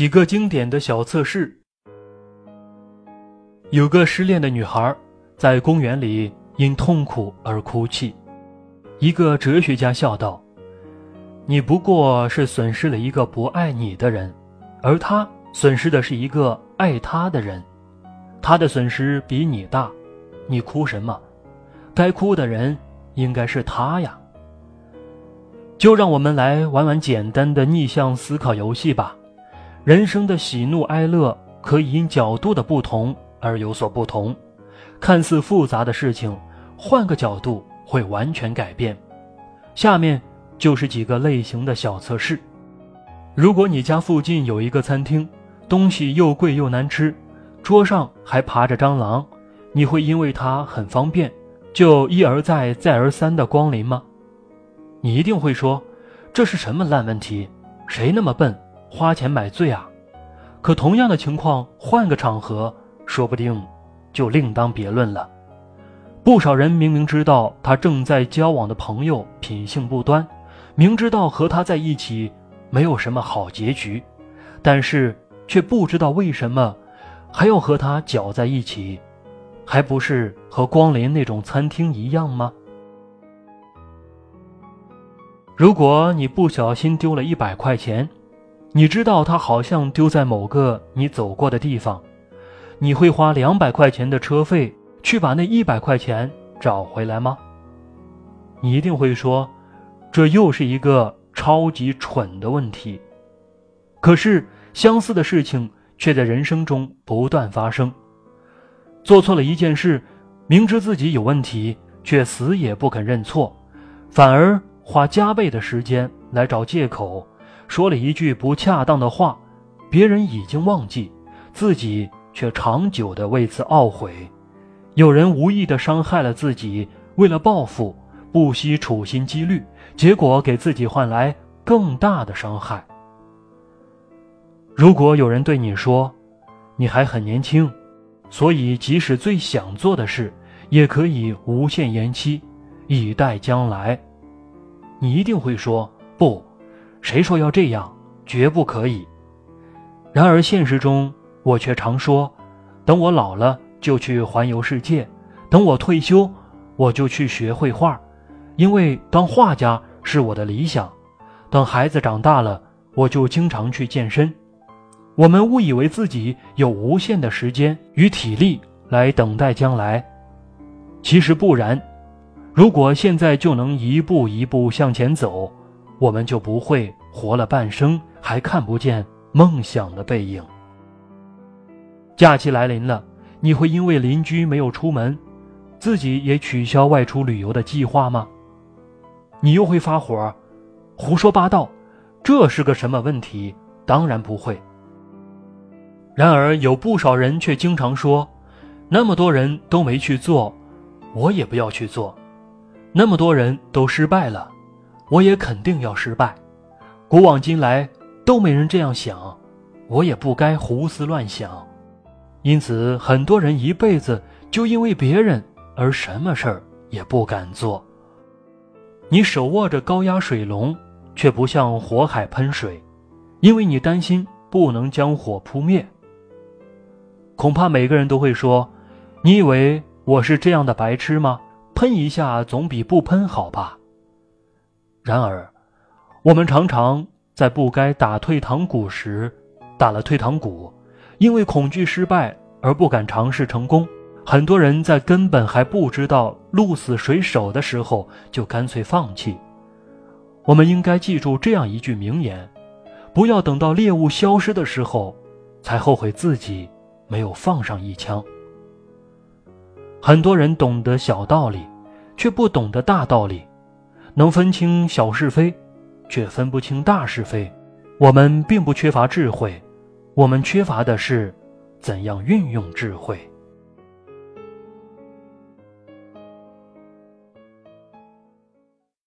几个经典的小测试。有个失恋的女孩在公园里因痛苦而哭泣。一个哲学家笑道：“你不过是损失了一个不爱你的人，而他损失的是一个爱他的人。他的损失比你大，你哭什么？该哭的人应该是他呀。”就让我们来玩玩简单的逆向思考游戏吧。人生的喜怒哀乐可以因角度的不同而有所不同，看似复杂的事情，换个角度会完全改变。下面就是几个类型的小测试：如果你家附近有一个餐厅，东西又贵又难吃，桌上还爬着蟑螂，你会因为它很方便，就一而再、再而三的光临吗？你一定会说，这是什么烂问题？谁那么笨，花钱买醉啊？可同样的情况，换个场合，说不定就另当别论了。不少人明明知道他正在交往的朋友品性不端，明知道和他在一起没有什么好结局，但是却不知道为什么还要和他搅在一起，还不是和光临那种餐厅一样吗？如果你不小心丢了一百块钱，你知道它好像丢在某个你走过的地方，你会花两百块钱的车费去把那一百块钱找回来吗？你一定会说，这又是一个超级蠢的问题。可是相似的事情却在人生中不断发生。做错了一件事，明知自己有问题，却死也不肯认错，反而。花加倍的时间来找借口，说了一句不恰当的话，别人已经忘记，自己却长久的为此懊悔。有人无意的伤害了自己，为了报复，不惜处心积虑，结果给自己换来更大的伤害。如果有人对你说，你还很年轻，所以即使最想做的事，也可以无限延期，以待将来。你一定会说不，谁说要这样？绝不可以。然而现实中，我却常说，等我老了就去环游世界，等我退休我就去学绘画，因为当画家是我的理想。等孩子长大了，我就经常去健身。我们误以为自己有无限的时间与体力来等待将来，其实不然。如果现在就能一步一步向前走，我们就不会活了半生还看不见梦想的背影。假期来临了，你会因为邻居没有出门，自己也取消外出旅游的计划吗？你又会发火，胡说八道，这是个什么问题？当然不会。然而有不少人却经常说，那么多人都没去做，我也不要去做。那么多人都失败了，我也肯定要失败。古往今来都没人这样想，我也不该胡思乱想。因此，很多人一辈子就因为别人而什么事儿也不敢做。你手握着高压水龙，却不向火海喷水，因为你担心不能将火扑灭。恐怕每个人都会说：“你以为我是这样的白痴吗？”喷一下总比不喷好吧。然而，我们常常在不该打退堂鼓时打了退堂鼓，因为恐惧失败而不敢尝试成功。很多人在根本还不知道鹿死谁手的时候就干脆放弃。我们应该记住这样一句名言：不要等到猎物消失的时候，才后悔自己没有放上一枪。很多人懂得小道理，却不懂得大道理；能分清小是非，却分不清大是非。我们并不缺乏智慧，我们缺乏的是怎样运用智慧。